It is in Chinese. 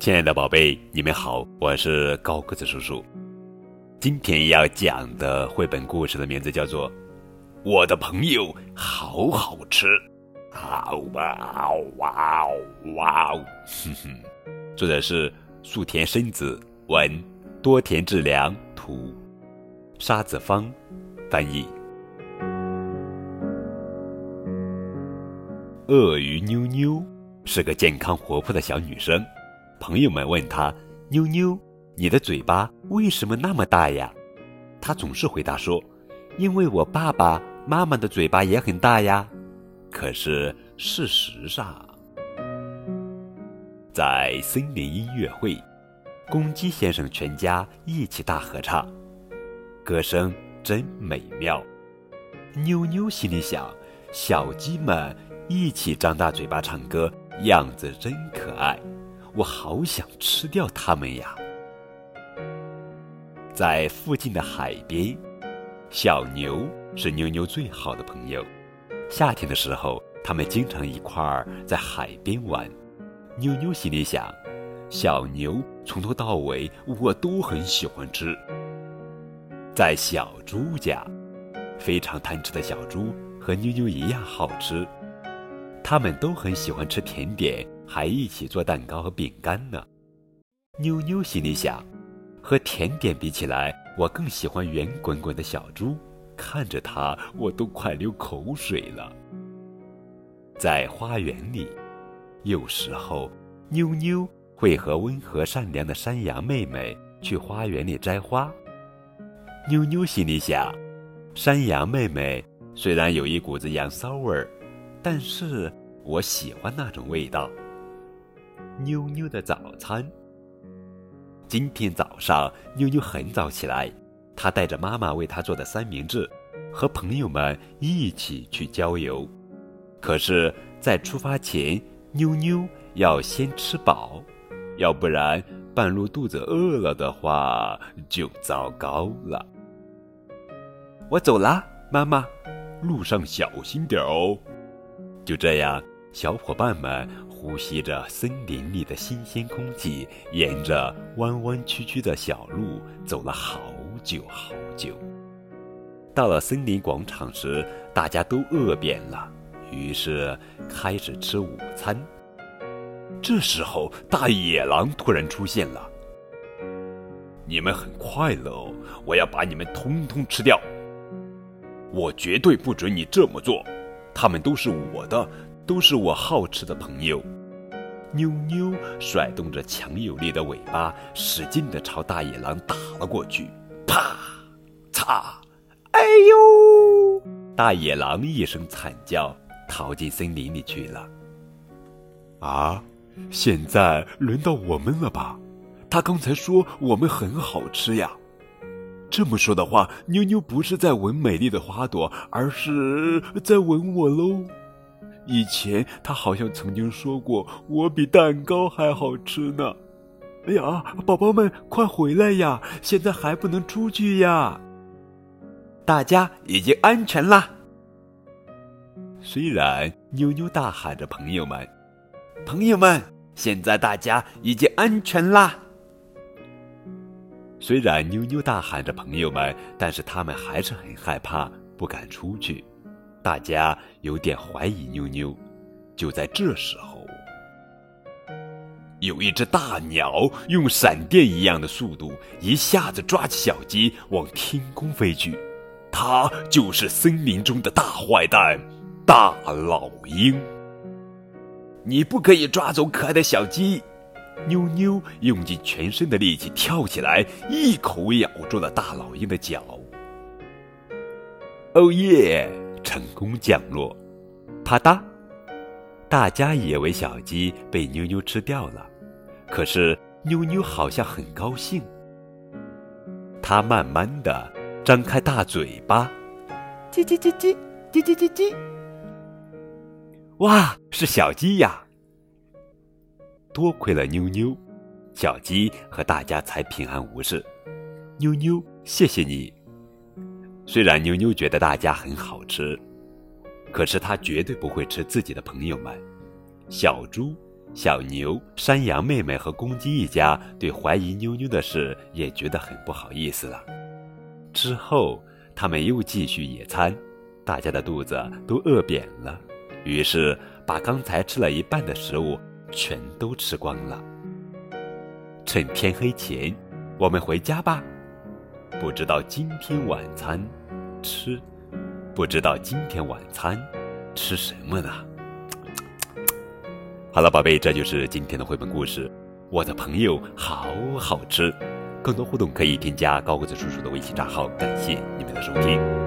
亲爱的宝贝，你们好，我是高个子叔叔。今天要讲的绘本故事的名字叫做《我的朋友好好吃》，啊哇哦哇哇！哼哼，作者是树田伸子，文多田治良，图沙子芳翻译。鳄鱼妞妞是个健康活泼的小女生。朋友们问他：“妞妞，你的嘴巴为什么那么大呀？”他总是回答说：“因为我爸爸妈妈的嘴巴也很大呀。”可是事实上，在森林音乐会，公鸡先生全家一起大合唱，歌声真美妙。妞妞心里想：小鸡们一起张大嘴巴唱歌，样子真可爱。我好想吃掉它们呀！在附近的海边，小牛是妞妞最好的朋友。夏天的时候，他们经常一块儿在海边玩。妞妞心里想：小牛从头到尾我都很喜欢吃。在小猪家，非常贪吃的小猪和妞妞一样好吃，他们都很喜欢吃甜点。还一起做蛋糕和饼干呢。妞妞心里想，和甜点比起来，我更喜欢圆滚滚的小猪。看着它，我都快流口水了。在花园里，有时候妞妞会和温和善良的山羊妹妹去花园里摘花。妞妞心里想，山羊妹妹虽然有一股子羊骚味儿，但是我喜欢那种味道。妞妞的早餐。今天早上，妞妞很早起来，她带着妈妈为她做的三明治，和朋友们一起去郊游。可是，在出发前，妞妞要先吃饱，要不然半路肚子饿了的话就糟糕了。我走啦，妈妈，路上小心点哦。就这样，小伙伴们。呼吸着森林里的新鲜空气，沿着弯弯曲曲的小路走了好久好久。到了森林广场时，大家都饿扁了，于是开始吃午餐。这时候，大野狼突然出现了。你们很快乐，我要把你们通通吃掉。我绝对不准你这么做，他们都是我的。都是我好吃的朋友。妞妞甩动着强有力的尾巴，使劲地朝大野狼打了过去。啪！嚓！哎呦！大野狼一声惨叫，逃进森林里去了。啊！现在轮到我们了吧？他刚才说我们很好吃呀。这么说的话，妞妞不是在闻美丽的花朵，而是在闻我喽。以前他好像曾经说过，我比蛋糕还好吃呢。哎呀，宝宝们快回来呀！现在还不能出去呀。大家已经安全啦。虽然妞妞大喊着“朋友们，朋友们”，现在大家已经安全啦。虽然妞妞大喊着“朋友们”，但是他们还是很害怕，不敢出去。大家有点怀疑妞妞。就在这时候，有一只大鸟用闪电一样的速度，一下子抓起小鸡往天空飞去。它就是森林中的大坏蛋——大老鹰。你不可以抓走可爱的小鸡！妞妞用尽全身的力气跳起来，一口咬住了大老鹰的脚。哦耶！成功降落，啪嗒！大家以为小鸡被妞妞吃掉了，可是妞妞好像很高兴。它慢慢的张开大嘴巴，叽叽叽叽叽叽叽叽。哇，是小鸡呀！多亏了妞妞，小鸡和大家才平安无事。妞妞，谢谢你。虽然妞妞觉得大家很好吃，可是她绝对不会吃自己的朋友们。小猪小牛、山羊妹妹和公鸡一家对怀疑妞妞的事也觉得很不好意思了。之后，他们又继续野餐，大家的肚子都饿扁了，于是把刚才吃了一半的食物全都吃光了。趁天黑前，我们回家吧。不知道今天晚餐吃，不知道今天晚餐吃什么呢？好了，宝贝，这就是今天的绘本故事。我的朋友好好吃，更多互动可以添加高个子叔叔的微信账号。感谢你们的收听。